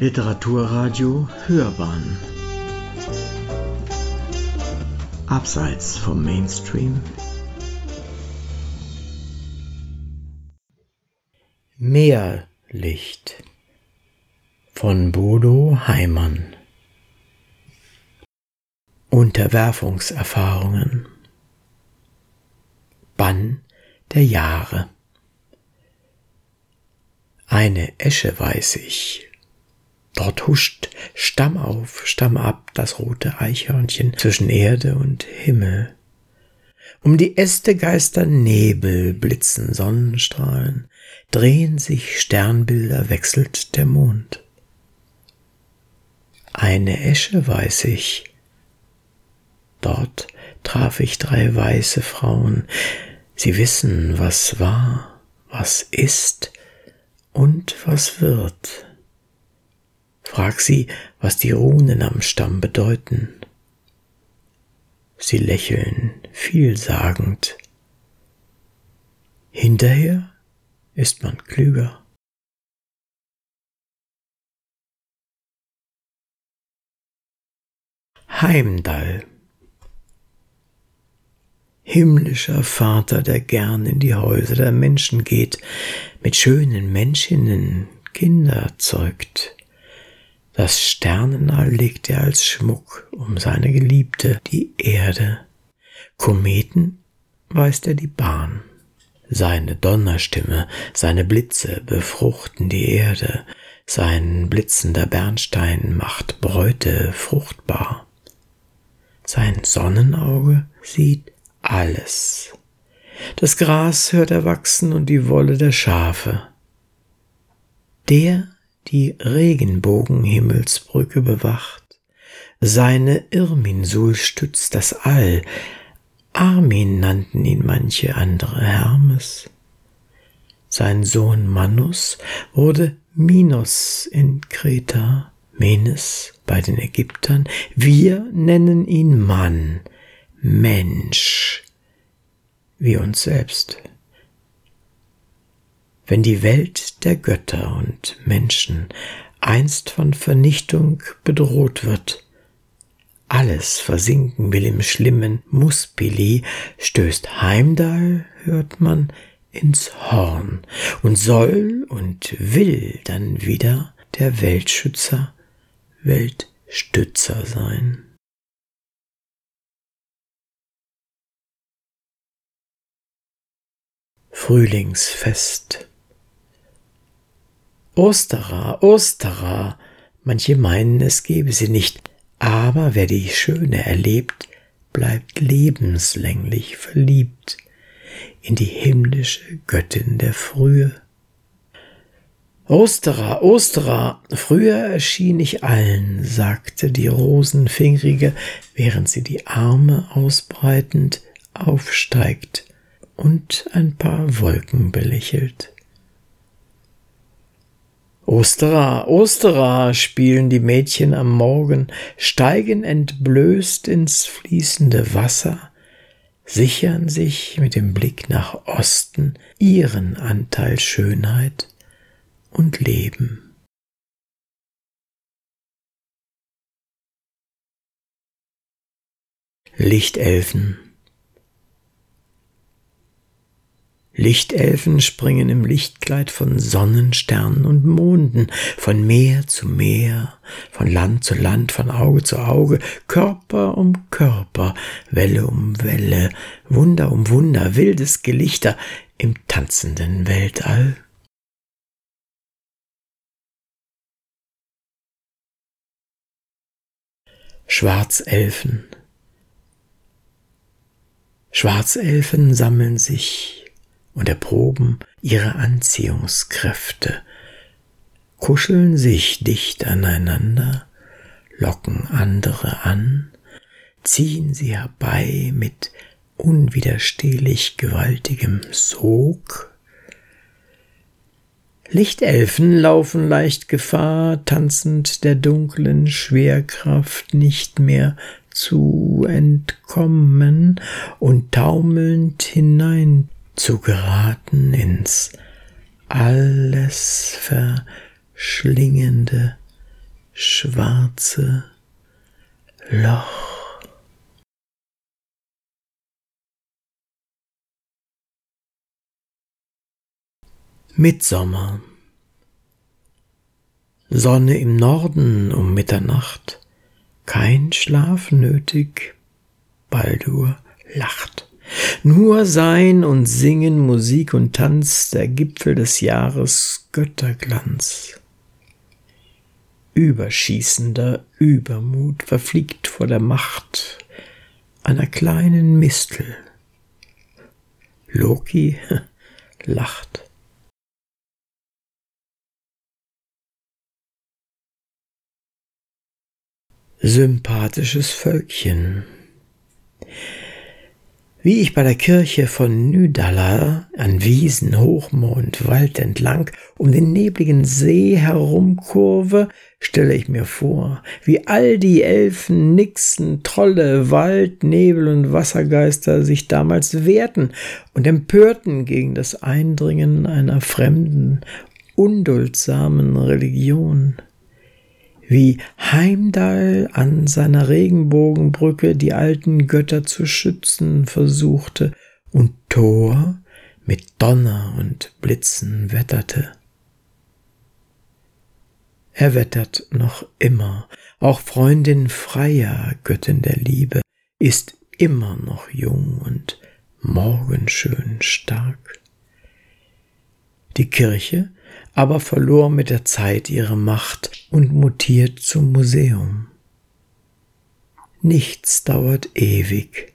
Literaturradio Hörbahn. Abseits vom Mainstream. Meerlicht von Bodo Heimann. Unterwerfungserfahrungen. Bann der Jahre. Eine Esche weiß ich, Dort huscht Stamm auf, Stamm ab das rote Eichhörnchen zwischen Erde und Himmel. Um die Äste geistern Nebel, blitzen Sonnenstrahlen, drehen sich Sternbilder, wechselt der Mond. Eine Esche weiß ich. Dort traf ich drei weiße Frauen. Sie wissen, was war, was ist und was wird. Frag sie, was die Runen am Stamm bedeuten. Sie lächeln vielsagend. Hinterher ist man klüger. Heimdall Himmlischer Vater, der gern in die Häuser der Menschen geht, mit schönen Menschinnen Kinder zeugt, das Sternenall legt er als Schmuck um seine Geliebte, die Erde. Kometen weist er die Bahn. Seine Donnerstimme, seine Blitze befruchten die Erde, sein blitzender Bernstein macht Bräute fruchtbar. Sein Sonnenauge sieht alles. Das Gras hört er wachsen und die Wolle der Schafe. Der die Regenbogenhimmelsbrücke bewacht. Seine Irminsul stützt das All. Armin nannten ihn manche andere Hermes. Sein Sohn Manus wurde Minos in Kreta, Menes bei den Ägyptern. Wir nennen ihn Mann, Mensch, wie uns selbst. Wenn die Welt der Götter und Menschen einst von Vernichtung bedroht wird, alles versinken will im schlimmen Muspili, stößt Heimdall, hört man, ins Horn und soll und will dann wieder der Weltschützer, Weltstützer sein. Frühlingsfest Osterer, Osterer, manche meinen, es gebe sie nicht, aber wer die Schöne erlebt, bleibt lebenslänglich verliebt in die himmlische Göttin der Frühe. Osterer, Osterer, früher erschien ich allen, sagte die Rosenfingrige, während sie die Arme ausbreitend aufsteigt und ein paar Wolken belächelt. Osterer, Osterer, spielen die Mädchen am Morgen, steigen entblößt ins fließende Wasser, sichern sich mit dem Blick nach Osten ihren Anteil Schönheit und Leben. Lichtelfen Lichtelfen springen im Lichtkleid von Sonnen, Sternen und Monden, von Meer zu Meer, von Land zu Land, von Auge zu Auge, Körper um Körper, Welle um Welle, Wunder um Wunder, wildes Gelichter im tanzenden Weltall. Schwarzelfen Schwarzelfen sammeln sich und erproben ihre Anziehungskräfte, kuscheln sich dicht aneinander, locken andere an, ziehen sie herbei mit unwiderstehlich gewaltigem Sog. Lichtelfen laufen leicht Gefahr, tanzend der dunklen Schwerkraft nicht mehr zu entkommen und taumelnd hinein zu geraten ins alles verschlingende schwarze Loch. Mitsommer. Sonne im Norden um Mitternacht, kein Schlaf nötig, Baldur lacht. Nur Sein und Singen, Musik und Tanz, der Gipfel des Jahres Götterglanz. Überschießender Übermut verfliegt vor der Macht einer kleinen Mistel. Loki lacht. sympathisches Völkchen. Wie ich bei der Kirche von Nydalla an Wiesen, Hochmoor und Wald entlang um den nebligen See herumkurve, stelle ich mir vor, wie all die Elfen, Nixen, Trolle, Wald, Nebel und Wassergeister sich damals wehrten und empörten gegen das Eindringen einer fremden, unduldsamen Religion. Wie Heimdall an seiner Regenbogenbrücke die alten Götter zu schützen versuchte und Thor mit Donner und Blitzen wetterte. Er wettert noch immer, auch Freundin Freya, Göttin der Liebe, ist immer noch jung und morgenschön stark. Die Kirche aber verlor mit der Zeit ihre Macht und mutiert zum Museum. Nichts dauert ewig.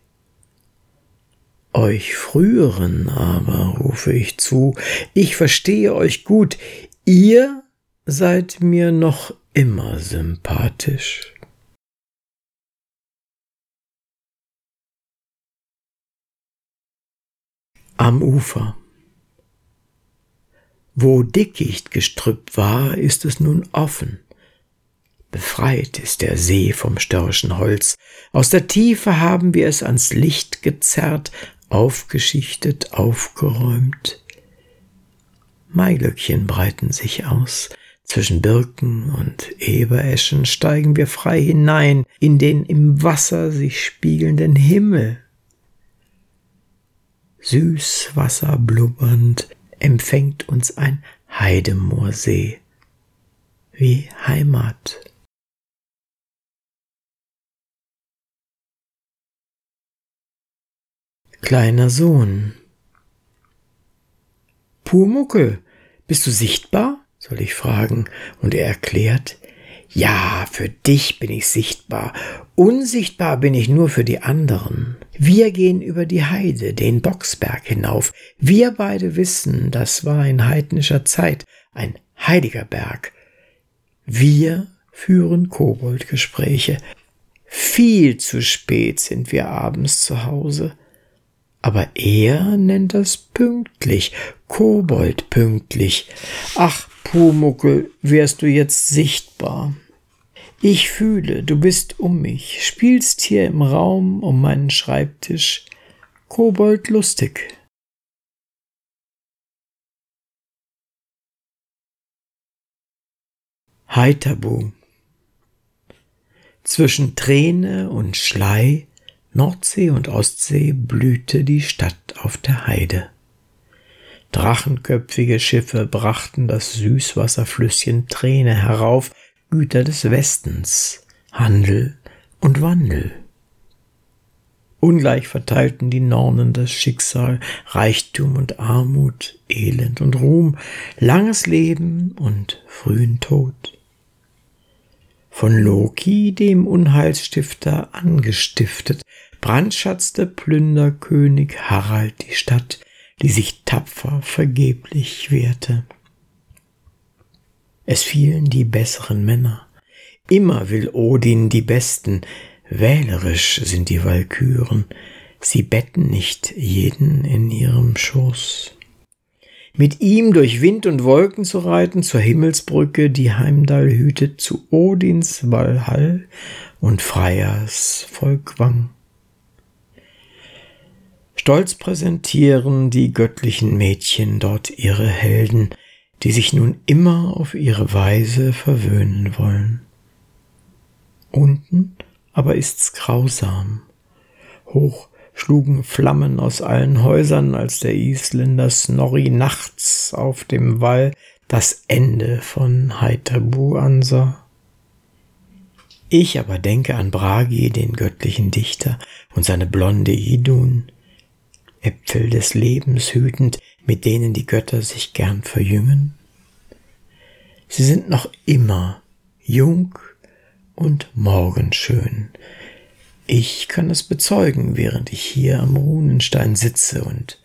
Euch früheren aber rufe ich zu, ich verstehe euch gut, ihr seid mir noch immer sympathisch. Am Ufer wo Dickichtgestrüpp war, ist es nun offen. Befreit ist der See vom störrischen Holz. Aus der Tiefe haben wir es ans Licht gezerrt, aufgeschichtet, aufgeräumt. Maiglöckchen breiten sich aus. Zwischen Birken und Ebereschen steigen wir frei hinein in den im Wasser sich spiegelnden Himmel. Süßwasser blubbernd empfängt uns ein Heidemoorsee wie Heimat. Kleiner Sohn. Pumuckel, bist du sichtbar? soll ich fragen, und er erklärt, ja, für dich bin ich sichtbar. Unsichtbar bin ich nur für die anderen. Wir gehen über die Heide, den Boxberg hinauf. Wir beide wissen, das war in heidnischer Zeit ein heiliger Berg. Wir führen Koboldgespräche. Viel zu spät sind wir abends zu Hause. Aber er nennt das pünktlich, Kobold pünktlich. Ach, Pumuckel, wärst du jetzt sichtbar. Ich fühle, du bist um mich, spielst hier im Raum um meinen Schreibtisch, Kobold lustig. Heiterbu Zwischen Träne und Schlei, Nordsee und Ostsee blühte die Stadt auf der Heide. Drachenköpfige Schiffe brachten das Süßwasserflüsschen Träne herauf, Güter des Westens, Handel und Wandel. Ungleich verteilten die Nornen das Schicksal, Reichtum und Armut, Elend und Ruhm, langes Leben und frühen Tod. Von Loki, dem Unheilsstifter, angestiftet, brandschatzte Plünderkönig Harald die Stadt, die sich tapfer vergeblich wehrte. Es fielen die besseren Männer. Immer will Odin die Besten, wählerisch sind die Walküren, sie betten nicht jeden in ihrem Schoß. Mit ihm durch Wind und Wolken zu reiten zur Himmelsbrücke, die Heimdall hütet, zu Odins Walhall und Freyas Volkwang. Stolz präsentieren die göttlichen Mädchen dort ihre Helden, die sich nun immer auf ihre Weise verwöhnen wollen. Unten aber ist's grausam. Hoch schlugen Flammen aus allen Häusern, als der Isländer Snorri nachts auf dem Wall das Ende von Haithabu ansah. Ich aber denke an Bragi, den göttlichen Dichter, und seine blonde Idun, Äpfel des Lebens hütend, mit denen die Götter sich gern verjüngen. Sie sind noch immer jung und morgenschön. Ich kann es bezeugen, während ich hier am Runenstein sitze und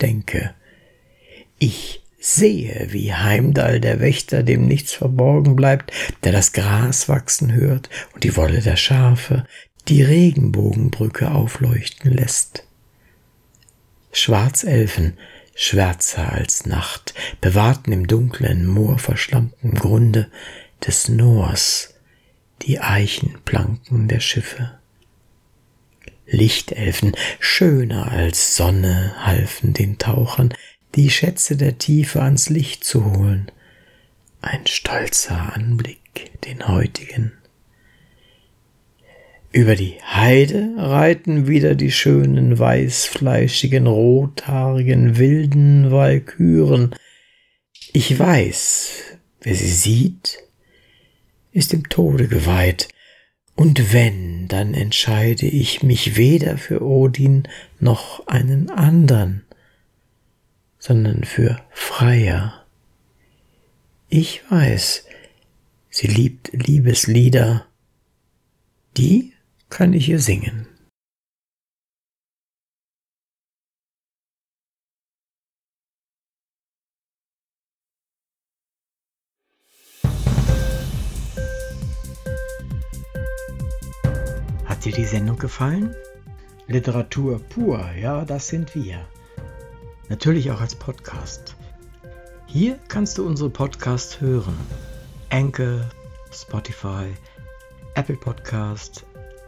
denke. Ich sehe, wie Heimdall, der Wächter, dem nichts verborgen bleibt, der das Gras wachsen hört und die Wolle der Schafe, die Regenbogenbrücke aufleuchten lässt. Schwarzelfen, schwärzer als Nacht, bewahrten im dunklen, moorverschlammten Grunde des Noors die Eichenplanken der Schiffe. Lichtelfen, schöner als Sonne, halfen den Tauchern, die Schätze der Tiefe ans Licht zu holen. Ein stolzer Anblick, den heutigen. Über die Heide reiten wieder die schönen, weißfleischigen, rothaarigen, wilden Walküren. Ich weiß, wer sie sieht, ist dem Tode geweiht, und wenn, dann entscheide ich mich weder für Odin noch einen andern sondern für freier. Ich weiß, sie liebt Liebeslieder, die kann ich ihr singen. Hat dir die Sendung gefallen? Literatur pur, ja, das sind wir natürlich auch als Podcast. Hier kannst du unsere Podcasts hören. Anchor, Spotify, Apple Podcast,